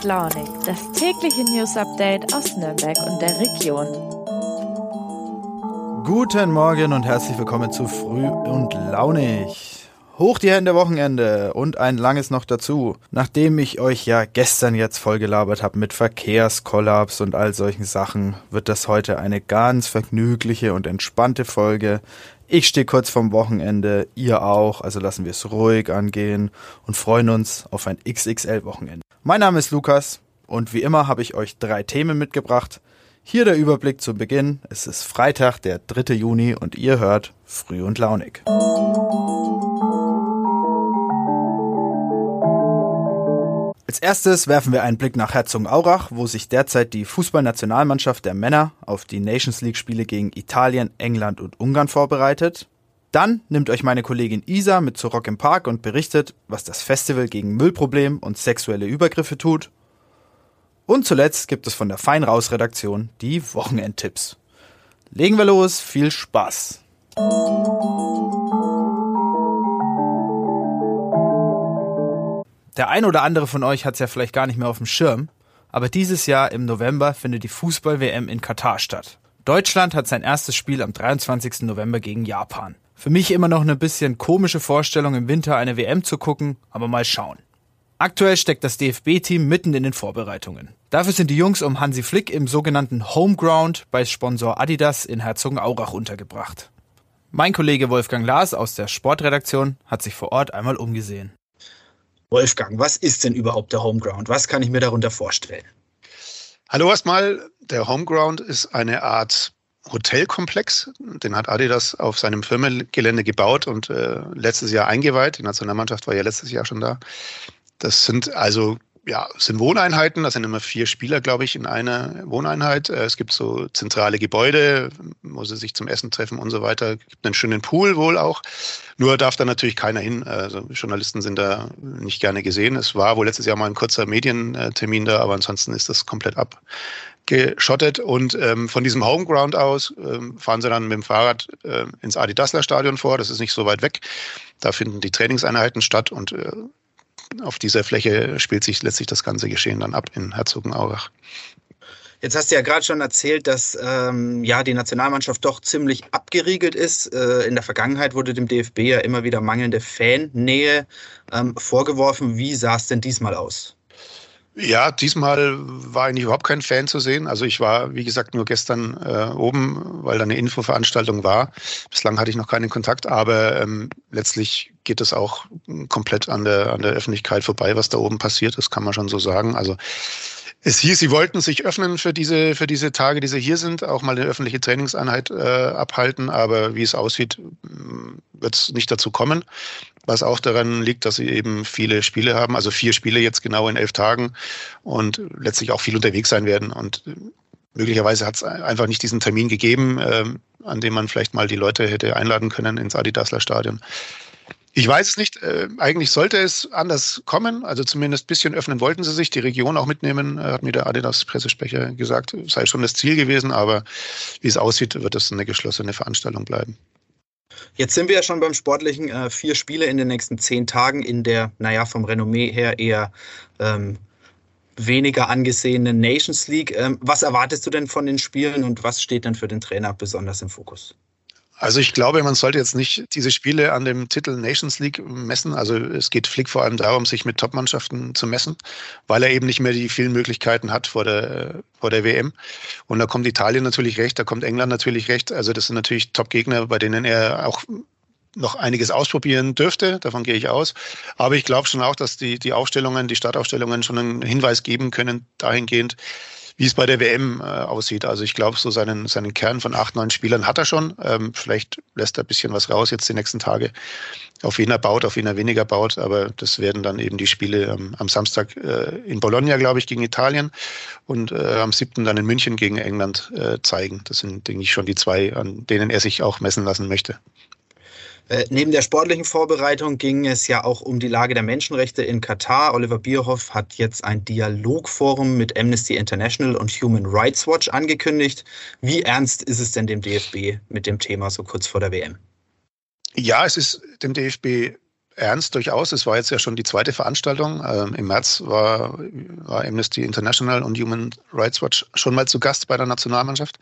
und Launig, das tägliche News Update aus Nürnberg und der Region. Guten Morgen und herzlich willkommen zu Früh und Launig. Hoch die Hände Wochenende und ein langes noch dazu. Nachdem ich euch ja gestern jetzt vollgelabert habe mit Verkehrskollaps und all solchen Sachen, wird das heute eine ganz vergnügliche und entspannte Folge. Ich stehe kurz vorm Wochenende, ihr auch, also lassen wir es ruhig angehen und freuen uns auf ein XXL-Wochenende. Mein Name ist Lukas und wie immer habe ich euch drei Themen mitgebracht. Hier der Überblick zu Beginn. Es ist Freitag, der 3. Juni und ihr hört Früh und Launig. Als erstes werfen wir einen Blick nach Herzogenaurach, wo sich derzeit die Fußballnationalmannschaft der Männer auf die Nations League Spiele gegen Italien, England und Ungarn vorbereitet. Dann nimmt euch meine Kollegin Isa mit zu Rock im Park und berichtet, was das Festival gegen Müllproblem und sexuelle Übergriffe tut. Und zuletzt gibt es von der Fein Raus Redaktion die Wochenendtipps. Legen wir los, viel Spaß! Der ein oder andere von euch hat es ja vielleicht gar nicht mehr auf dem Schirm, aber dieses Jahr im November findet die Fußball-WM in Katar statt. Deutschland hat sein erstes Spiel am 23. November gegen Japan. Für mich immer noch eine bisschen komische Vorstellung, im Winter eine WM zu gucken, aber mal schauen. Aktuell steckt das DFB-Team mitten in den Vorbereitungen. Dafür sind die Jungs um Hansi Flick im sogenannten Homeground bei Sponsor Adidas in Herzogenaurach untergebracht. Mein Kollege Wolfgang Lars aus der Sportredaktion hat sich vor Ort einmal umgesehen. Wolfgang, was ist denn überhaupt der Homeground? Was kann ich mir darunter vorstellen? Hallo erstmal, der Homeground ist eine Art Hotelkomplex. Den hat Adidas auf seinem Firmengelände gebaut und äh, letztes Jahr eingeweiht. Die Nationalmannschaft war ja letztes Jahr schon da. Das sind also ja, es sind Wohneinheiten, das sind immer vier Spieler, glaube ich, in einer Wohneinheit. Äh, es gibt so zentrale Gebäude, wo sie sich zum Essen treffen und so weiter. Es gibt einen schönen Pool wohl auch. Nur darf da natürlich keiner hin. Also Journalisten sind da nicht gerne gesehen. Es war wohl letztes Jahr mal ein kurzer Medientermin da, aber ansonsten ist das komplett abgeschottet. Und ähm, von diesem Homeground aus ähm, fahren sie dann mit dem Fahrrad äh, ins Adi Dassler Stadion vor. Das ist nicht so weit weg. Da finden die Trainingseinheiten statt und äh, auf dieser Fläche spielt sich letztlich das ganze Geschehen dann ab in Herzogenaurach. Jetzt hast du ja gerade schon erzählt, dass ähm, ja die Nationalmannschaft doch ziemlich abgeriegelt ist. Äh, in der Vergangenheit wurde dem DFB ja immer wieder mangelnde Fannähe ähm, vorgeworfen. Wie sah es denn diesmal aus? Ja, diesmal war eigentlich überhaupt kein Fan zu sehen. Also ich war, wie gesagt, nur gestern äh, oben, weil da eine Infoveranstaltung war. Bislang hatte ich noch keinen Kontakt, aber ähm, letztlich geht es auch komplett an der, an der Öffentlichkeit vorbei, was da oben passiert. Das kann man schon so sagen. Also es hieß, sie wollten sich öffnen für diese, für diese Tage, die sie hier sind, auch mal eine öffentliche Trainingseinheit äh, abhalten, aber wie es aussieht, wird es nicht dazu kommen. Was auch daran liegt, dass sie eben viele Spiele haben, also vier Spiele jetzt genau in elf Tagen und letztlich auch viel unterwegs sein werden. Und möglicherweise hat es einfach nicht diesen Termin gegeben, äh, an dem man vielleicht mal die Leute hätte einladen können ins Adidasler Stadion. Ich weiß es nicht. Äh, eigentlich sollte es anders kommen. Also zumindest ein bisschen öffnen wollten sie sich, die Region auch mitnehmen, äh, hat mir der Adidas-Pressesprecher gesagt, sei schon das Ziel gewesen. Aber wie es aussieht, wird es eine geschlossene Veranstaltung bleiben. Jetzt sind wir ja schon beim Sportlichen. Äh, vier Spiele in den nächsten zehn Tagen in der, naja, vom Renommee her eher ähm, weniger angesehenen Nations League. Ähm, was erwartest du denn von den Spielen und was steht denn für den Trainer besonders im Fokus? Also ich glaube, man sollte jetzt nicht diese Spiele an dem Titel Nations League messen. Also es geht Flick vor allem darum, sich mit Top-Mannschaften zu messen, weil er eben nicht mehr die vielen Möglichkeiten hat vor der, vor der WM. Und da kommt Italien natürlich recht, da kommt England natürlich recht. Also das sind natürlich Top-Gegner, bei denen er auch noch einiges ausprobieren dürfte, davon gehe ich aus. Aber ich glaube schon auch, dass die, die Aufstellungen, die Startaufstellungen schon einen Hinweis geben können, dahingehend, wie es bei der WM äh, aussieht. Also ich glaube, so seinen, seinen Kern von acht, neun Spielern hat er schon. Ähm, vielleicht lässt er ein bisschen was raus jetzt die nächsten Tage, auf wen er baut, auf wen er weniger baut. Aber das werden dann eben die Spiele ähm, am Samstag äh, in Bologna, glaube ich, gegen Italien und äh, am siebten dann in München gegen England äh, zeigen. Das sind, denke ich, schon die zwei, an denen er sich auch messen lassen möchte. Äh, neben der sportlichen Vorbereitung ging es ja auch um die Lage der Menschenrechte in Katar. Oliver Bierhoff hat jetzt ein Dialogforum mit Amnesty International und Human Rights Watch angekündigt. Wie ernst ist es denn dem DFB mit dem Thema so kurz vor der WM? Ja, es ist dem DFB ernst durchaus. Es war jetzt ja schon die zweite Veranstaltung. Ähm, Im März war, war Amnesty International und Human Rights Watch schon mal zu Gast bei der Nationalmannschaft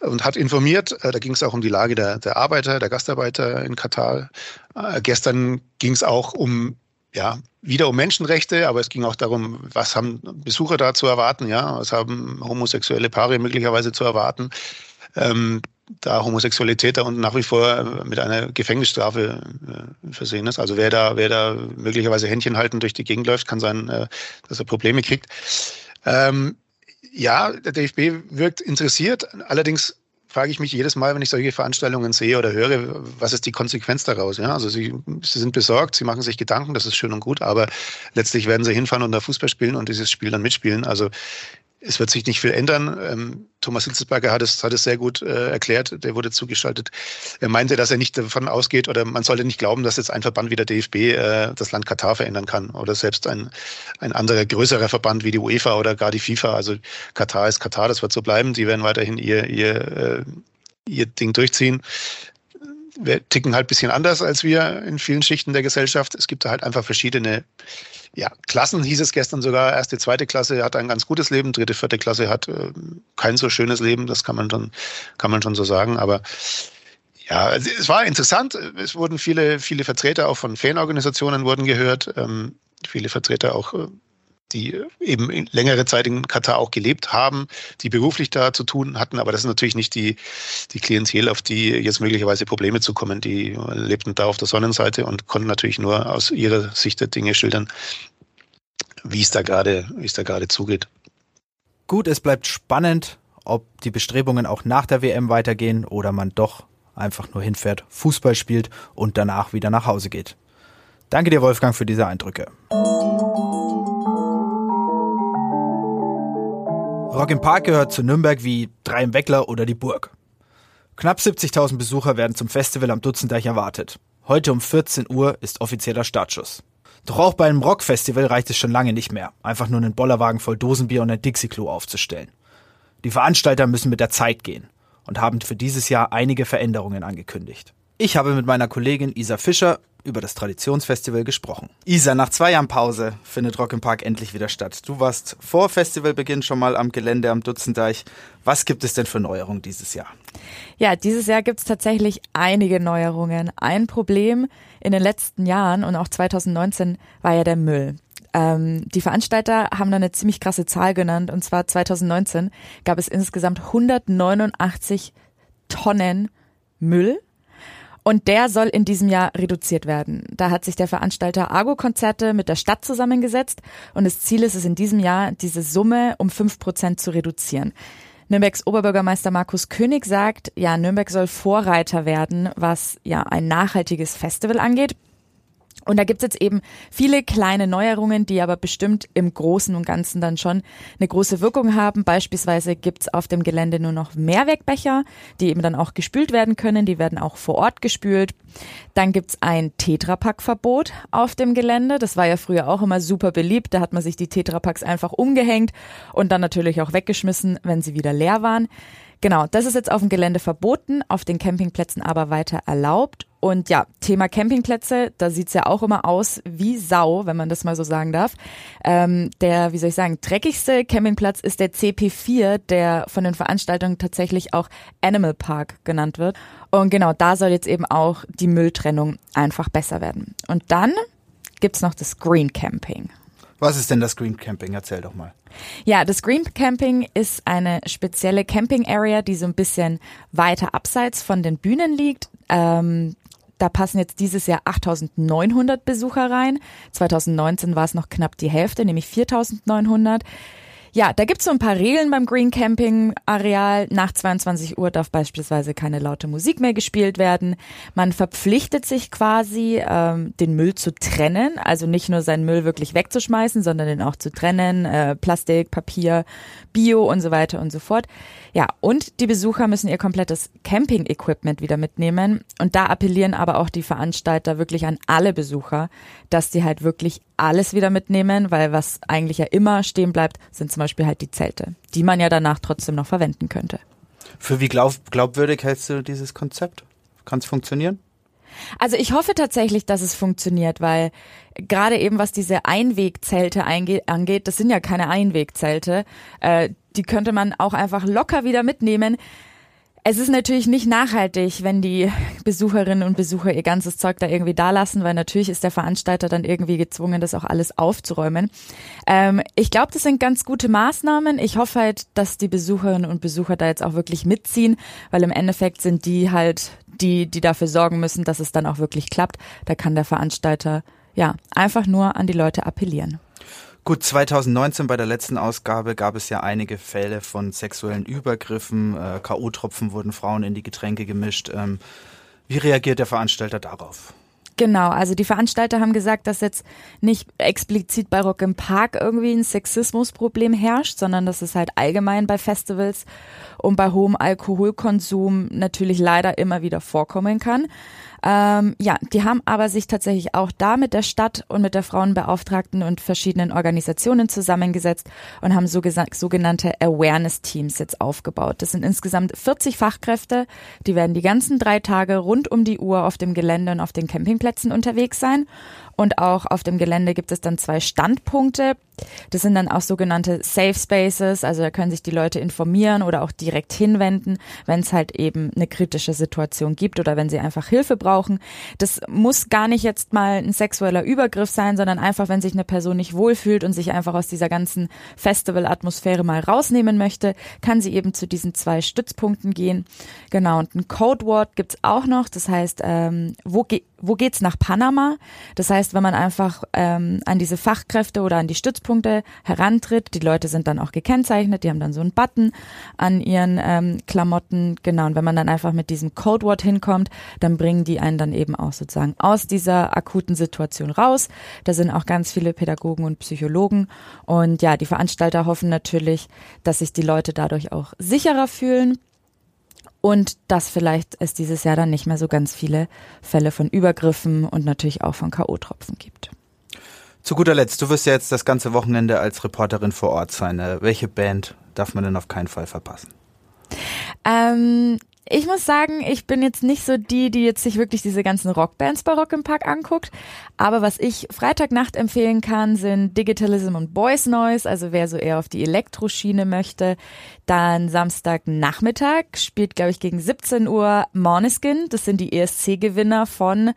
und hat informiert. Äh, da ging es auch um die Lage der, der Arbeiter, der Gastarbeiter in Katar. Äh, gestern ging es auch um ja, wieder um Menschenrechte, aber es ging auch darum, was haben Besucher da zu erwarten, ja, was haben homosexuelle Paare möglicherweise zu erwarten. Ähm, da Homosexualität da unten nach wie vor mit einer Gefängnisstrafe äh, versehen ist. Also wer da, wer da möglicherweise Händchen halten durch die Gegend läuft, kann sein, äh, dass er Probleme kriegt. Ähm, ja, der DFB wirkt interessiert. Allerdings frage ich mich jedes Mal, wenn ich solche Veranstaltungen sehe oder höre, was ist die Konsequenz daraus? Ja, also sie, sie sind besorgt, sie machen sich Gedanken, das ist schön und gut, aber letztlich werden sie hinfahren und da Fußball spielen und dieses Spiel dann mitspielen. Also es wird sich nicht viel ändern. Ähm, Thomas Hitzelsberger hat es, hat es sehr gut äh, erklärt, der wurde zugeschaltet. Er meinte, dass er nicht davon ausgeht oder man sollte nicht glauben, dass jetzt ein Verband wie der DFB äh, das Land Katar verändern kann oder selbst ein, ein anderer größerer Verband wie die UEFA oder gar die FIFA. Also Katar ist Katar, das wird so bleiben. Die werden weiterhin ihr, ihr, äh, ihr Ding durchziehen wir ticken halt ein bisschen anders als wir in vielen Schichten der Gesellschaft. Es gibt da halt einfach verschiedene ja, Klassen, hieß es gestern sogar. Erste, zweite Klasse hat ein ganz gutes Leben, dritte, vierte Klasse hat äh, kein so schönes Leben, das kann man schon, kann man schon so sagen. Aber ja, es war interessant. Es wurden viele, viele Vertreter auch von Fanorganisationen wurden gehört, ähm, viele Vertreter auch äh, die eben längere Zeit in Katar auch gelebt haben, die beruflich da zu tun hatten. Aber das ist natürlich nicht die, die Klientel, auf die jetzt möglicherweise Probleme zukommen. Die lebten da auf der Sonnenseite und konnten natürlich nur aus ihrer Sicht der Dinge schildern, wie es da gerade, wie es da gerade zugeht. Gut, es bleibt spannend, ob die Bestrebungen auch nach der WM weitergehen oder man doch einfach nur hinfährt, Fußball spielt und danach wieder nach Hause geht. Danke dir, Wolfgang, für diese Eindrücke. Rock im Park gehört zu Nürnberg wie Drei im Weckler oder die Burg. Knapp 70.000 Besucher werden zum Festival am Dutzendeich erwartet. Heute um 14 Uhr ist offizieller Startschuss. Doch auch bei einem Rockfestival reicht es schon lange nicht mehr, einfach nur einen Bollerwagen voll Dosenbier und ein Dixie-Klo aufzustellen. Die Veranstalter müssen mit der Zeit gehen und haben für dieses Jahr einige Veränderungen angekündigt. Ich habe mit meiner Kollegin Isa Fischer über das Traditionsfestival gesprochen. Isa, nach zwei Jahren Pause findet Rock im Park endlich wieder statt. Du warst vor Festivalbeginn schon mal am Gelände am Dutzendeich. Was gibt es denn für Neuerungen dieses Jahr? Ja, dieses Jahr gibt es tatsächlich einige Neuerungen. Ein Problem in den letzten Jahren und auch 2019 war ja der Müll. Ähm, die Veranstalter haben da eine ziemlich krasse Zahl genannt und zwar 2019 gab es insgesamt 189 Tonnen Müll und der soll in diesem Jahr reduziert werden. Da hat sich der Veranstalter Argo-Konzerte mit der Stadt zusammengesetzt und das Ziel ist es in diesem Jahr, diese Summe um fünf Prozent zu reduzieren. Nürnbergs Oberbürgermeister Markus König sagt, ja, Nürnberg soll Vorreiter werden, was ja ein nachhaltiges Festival angeht. Und da gibt's jetzt eben viele kleine Neuerungen, die aber bestimmt im Großen und Ganzen dann schon eine große Wirkung haben. Beispielsweise gibt's auf dem Gelände nur noch Mehrwegbecher, die eben dann auch gespült werden können. Die werden auch vor Ort gespült. Dann gibt's ein Tetrapack-Verbot auf dem Gelände. Das war ja früher auch immer super beliebt. Da hat man sich die Tetrapacks einfach umgehängt und dann natürlich auch weggeschmissen, wenn sie wieder leer waren. Genau, das ist jetzt auf dem Gelände verboten, auf den Campingplätzen aber weiter erlaubt. Und ja, Thema Campingplätze, da sieht's ja auch immer aus wie Sau, wenn man das mal so sagen darf. Ähm, der, wie soll ich sagen, dreckigste Campingplatz ist der CP4, der von den Veranstaltungen tatsächlich auch Animal Park genannt wird. Und genau, da soll jetzt eben auch die Mülltrennung einfach besser werden. Und dann gibt's noch das Green Camping. Was ist denn das Green Camping? Erzähl doch mal. Ja, das Green Camping ist eine spezielle Camping Area, die so ein bisschen weiter abseits von den Bühnen liegt. Ähm, da passen jetzt dieses Jahr 8.900 Besucher rein. 2019 war es noch knapp die Hälfte, nämlich 4.900. Ja, da gibt's so ein paar Regeln beim Green Camping Areal. Nach 22 Uhr darf beispielsweise keine laute Musik mehr gespielt werden. Man verpflichtet sich quasi, ähm, den Müll zu trennen. Also nicht nur seinen Müll wirklich wegzuschmeißen, sondern den auch zu trennen. Äh, Plastik, Papier, Bio und so weiter und so fort. Ja, und die Besucher müssen ihr komplettes Camping-Equipment wieder mitnehmen. Und da appellieren aber auch die Veranstalter wirklich an alle Besucher, dass die halt wirklich alles wieder mitnehmen, weil was eigentlich ja immer stehen bleibt, sind zum Beispiel halt die Zelte, die man ja danach trotzdem noch verwenden könnte. Für wie glaub, glaubwürdig hältst du dieses Konzept? Kann es funktionieren? Also ich hoffe tatsächlich, dass es funktioniert, weil gerade eben was diese Einwegzelte angeht, das sind ja keine Einwegzelte, äh, die könnte man auch einfach locker wieder mitnehmen. Es ist natürlich nicht nachhaltig, wenn die Besucherinnen und Besucher ihr ganzes Zeug da irgendwie da lassen, weil natürlich ist der Veranstalter dann irgendwie gezwungen, das auch alles aufzuräumen. Ähm, ich glaube, das sind ganz gute Maßnahmen. Ich hoffe halt, dass die Besucherinnen und Besucher da jetzt auch wirklich mitziehen, weil im Endeffekt sind die halt die, die dafür sorgen müssen, dass es dann auch wirklich klappt. Da kann der Veranstalter ja einfach nur an die Leute appellieren. Gut, 2019 bei der letzten Ausgabe gab es ja einige Fälle von sexuellen Übergriffen. Äh, K.O.-Tropfen wurden Frauen in die Getränke gemischt. Ähm, wie reagiert der Veranstalter darauf? Genau, also die Veranstalter haben gesagt, dass jetzt nicht explizit bei Rock im Park irgendwie ein Sexismusproblem herrscht, sondern dass es halt allgemein bei Festivals und bei hohem Alkoholkonsum natürlich leider immer wieder vorkommen kann. Ähm, ja, die haben aber sich tatsächlich auch da mit der Stadt und mit der Frauenbeauftragten und verschiedenen Organisationen zusammengesetzt und haben so sogenannte Awareness-Teams jetzt aufgebaut. Das sind insgesamt 40 Fachkräfte, die werden die ganzen drei Tage rund um die Uhr auf dem Gelände und auf den Campingplätzen unterwegs sein und auch auf dem Gelände gibt es dann zwei Standpunkte. Das sind dann auch sogenannte Safe Spaces, also da können sich die Leute informieren oder auch direkt hinwenden, wenn es halt eben eine kritische Situation gibt oder wenn sie einfach Hilfe brauchen. Das muss gar nicht jetzt mal ein sexueller Übergriff sein, sondern einfach, wenn sich eine Person nicht wohlfühlt und sich einfach aus dieser ganzen Festival-Atmosphäre mal rausnehmen möchte, kann sie eben zu diesen zwei Stützpunkten gehen. Genau, und ein Codewort gibt's auch noch, das heißt, ähm, wo, ge wo geht's nach Panama? Das heißt, wenn man einfach ähm, an diese Fachkräfte oder an die Stützpunkte herantritt, die Leute sind dann auch gekennzeichnet, die haben dann so einen Button an ihren ähm, Klamotten, genau. Und wenn man dann einfach mit diesem Codewort hinkommt, dann bringen die einen dann eben auch sozusagen aus dieser akuten Situation raus. Da sind auch ganz viele Pädagogen und Psychologen. Und ja, die Veranstalter hoffen natürlich, dass sich die Leute dadurch auch sicherer fühlen und dass vielleicht es dieses Jahr dann nicht mehr so ganz viele Fälle von Übergriffen und natürlich auch von K.O.-Tropfen gibt. Zu guter Letzt, du wirst ja jetzt das ganze Wochenende als Reporterin vor Ort sein. Äh, welche Band darf man denn auf keinen Fall verpassen? Ähm, ich muss sagen, ich bin jetzt nicht so die, die jetzt sich wirklich diese ganzen Rockbands bei Rock im Park anguckt. Aber was ich Freitagnacht empfehlen kann, sind Digitalism und Boys Noise. Also wer so eher auf die Elektroschiene möchte. Dann Samstagnachmittag spielt, glaube ich, gegen 17 Uhr Morneskin. Das sind die ESC-Gewinner von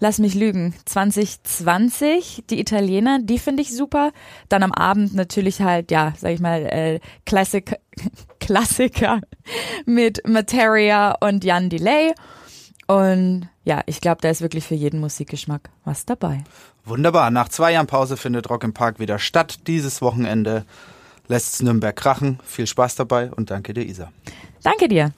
lass mich lügen, 2020, die Italiener, die finde ich super. Dann am Abend natürlich halt, ja, sag ich mal, äh, Classic, Klassiker mit Materia und Jan Delay. Und ja, ich glaube, da ist wirklich für jeden Musikgeschmack was dabei. Wunderbar. Nach zwei Jahren Pause findet Rock im Park wieder statt. Dieses Wochenende lässt Nürnberg krachen. Viel Spaß dabei und danke dir, Isa. Danke dir.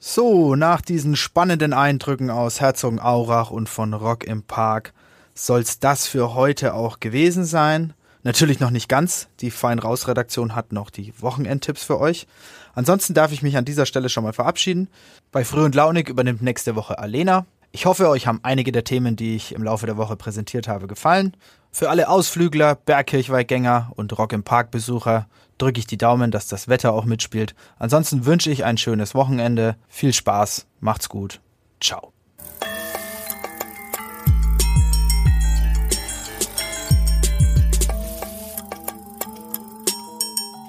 So, nach diesen spannenden Eindrücken aus Herzogenaurach und von Rock im Park soll's das für heute auch gewesen sein. Natürlich noch nicht ganz. Die Fein Raus Redaktion hat noch die Wochenendtipps für euch. Ansonsten darf ich mich an dieser Stelle schon mal verabschieden. Bei Früh und Launig übernimmt nächste Woche Alena. Ich hoffe, euch haben einige der Themen, die ich im Laufe der Woche präsentiert habe, gefallen. Für alle Ausflügler, Bergkirchweihgänger und Rock im Park Besucher drücke ich die Daumen, dass das Wetter auch mitspielt. Ansonsten wünsche ich ein schönes Wochenende. Viel Spaß, macht's gut. Ciao.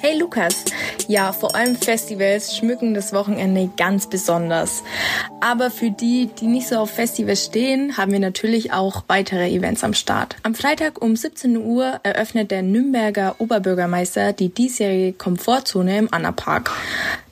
Hey Lukas, ja, vor allem Festivals schmücken das Wochenende ganz besonders. Aber für die, die nicht so auf Festivals stehen, haben wir natürlich auch weitere Events am Start. Am Freitag um 17 Uhr eröffnet der Nürnberger Oberbürgermeister die diesjährige Komfortzone im Anna Park.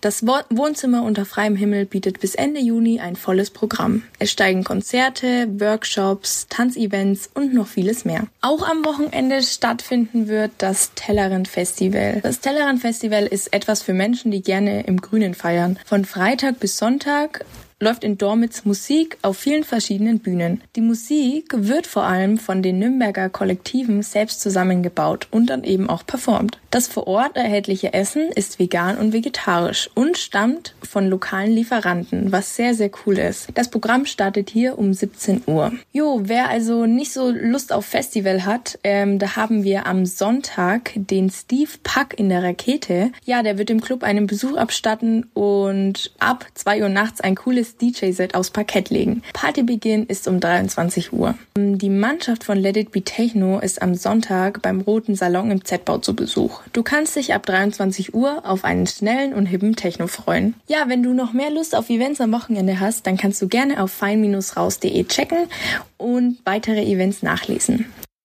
Das Wohnzimmer unter freiem Himmel bietet bis Ende Juni ein volles Programm. Es steigen Konzerte, Workshops, Tanzevents und noch vieles mehr. Auch am Wochenende stattfinden wird das Tellerrand Festival. Das Tellerrand Festival ist etwas für Menschen, die gerne im Grünen feiern. Von Freitag bis Sonntag läuft in Dormitz Musik auf vielen verschiedenen Bühnen. Die Musik wird vor allem von den Nürnberger Kollektiven selbst zusammengebaut und dann eben auch performt. Das vor Ort erhältliche Essen ist vegan und vegetarisch und stammt von lokalen Lieferanten, was sehr, sehr cool ist. Das Programm startet hier um 17 Uhr. Jo, wer also nicht so Lust auf Festival hat, ähm, da haben wir am Sonntag den Steve Pack in der Rakete. Ja, der wird im Club einen Besuch abstatten und ab 2 Uhr nachts ein cooles DJ-Set aufs Parkett legen. Partybeginn ist um 23 Uhr. Die Mannschaft von Let It Be Techno ist am Sonntag beim Roten Salon im Z-Bau zu Besuch. Du kannst dich ab 23 Uhr auf einen schnellen und hippen Techno freuen. Ja, wenn du noch mehr Lust auf Events am Wochenende hast, dann kannst du gerne auf fein-raus.de checken und weitere Events nachlesen.